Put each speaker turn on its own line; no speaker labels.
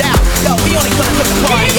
out. Yo, we only come to the party.